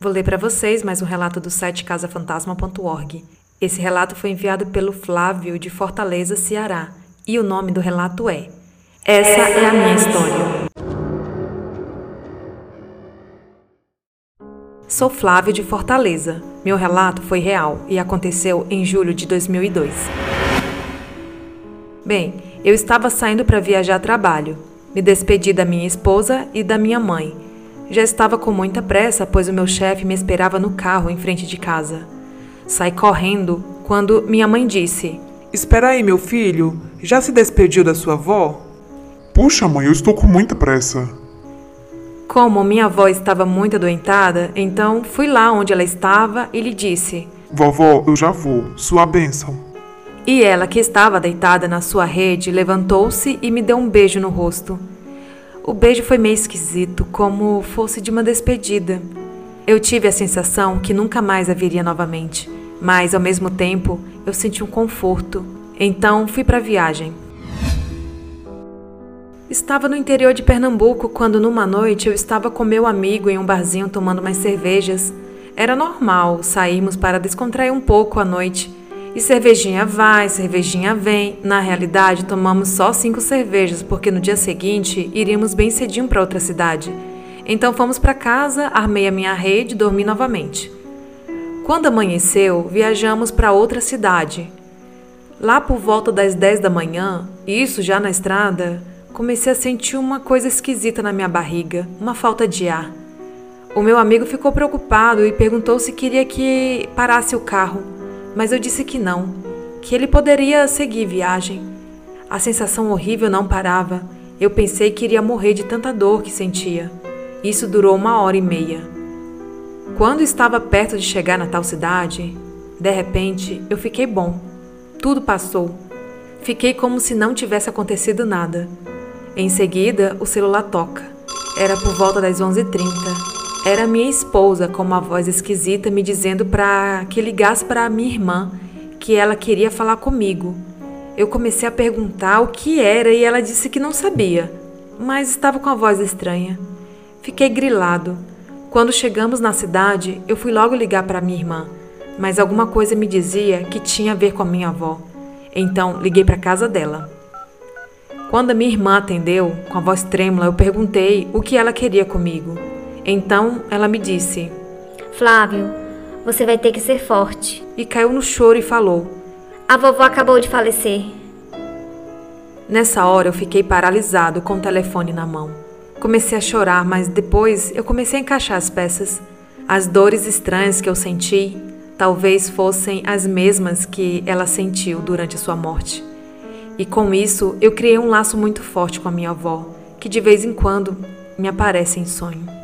Vou ler para vocês mais um relato do site casafantasma.org. Esse relato foi enviado pelo Flávio de Fortaleza, Ceará, e o nome do relato é Essa é a minha história. Sou Flávio de Fortaleza. Meu relato foi real e aconteceu em julho de 2002. Bem, eu estava saindo para viajar a trabalho. Me despedi da minha esposa e da minha mãe já estava com muita pressa, pois o meu chefe me esperava no carro em frente de casa. Saí correndo quando minha mãe disse: Espera aí, meu filho. Já se despediu da sua avó? Puxa, mãe, eu estou com muita pressa. Como minha avó estava muito adoentada, então fui lá onde ela estava e lhe disse: Vovó, eu já vou. Sua bênção. E ela, que estava deitada na sua rede, levantou-se e me deu um beijo no rosto. O beijo foi meio esquisito, como fosse de uma despedida. Eu tive a sensação que nunca mais a viria novamente, mas ao mesmo tempo eu senti um conforto. Então fui para a viagem. Estava no interior de Pernambuco quando numa noite eu estava com meu amigo em um barzinho tomando umas cervejas. Era normal sairmos para descontrair um pouco à noite e cervejinha vai, cervejinha vem. Na realidade, tomamos só cinco cervejas, porque no dia seguinte iríamos bem cedinho para outra cidade. Então fomos para casa, armei a minha rede e dormi novamente. Quando amanheceu, viajamos para outra cidade. Lá por volta das 10 da manhã, isso já na estrada, comecei a sentir uma coisa esquisita na minha barriga, uma falta de ar. O meu amigo ficou preocupado e perguntou se queria que parasse o carro mas eu disse que não, que ele poderia seguir viagem. A sensação horrível não parava. Eu pensei que iria morrer de tanta dor que sentia. Isso durou uma hora e meia. Quando estava perto de chegar na tal cidade, de repente eu fiquei bom. Tudo passou. Fiquei como se não tivesse acontecido nada. Em seguida, o celular toca. Era por volta das 11h30 era minha esposa com uma voz esquisita me dizendo para que ligasse para minha irmã, que ela queria falar comigo. Eu comecei a perguntar o que era e ela disse que não sabia, mas estava com a voz estranha. Fiquei grilado. Quando chegamos na cidade, eu fui logo ligar para minha irmã, mas alguma coisa me dizia que tinha a ver com a minha avó. Então, liguei para casa dela. Quando a minha irmã atendeu, com a voz trêmula, eu perguntei o que ela queria comigo. Então ela me disse: Flávio, você vai ter que ser forte. E caiu no choro e falou: A vovó acabou de falecer. Nessa hora eu fiquei paralisado com o telefone na mão. Comecei a chorar, mas depois eu comecei a encaixar as peças. As dores estranhas que eu senti talvez fossem as mesmas que ela sentiu durante a sua morte. E com isso eu criei um laço muito forte com a minha avó, que de vez em quando me aparece em sonho.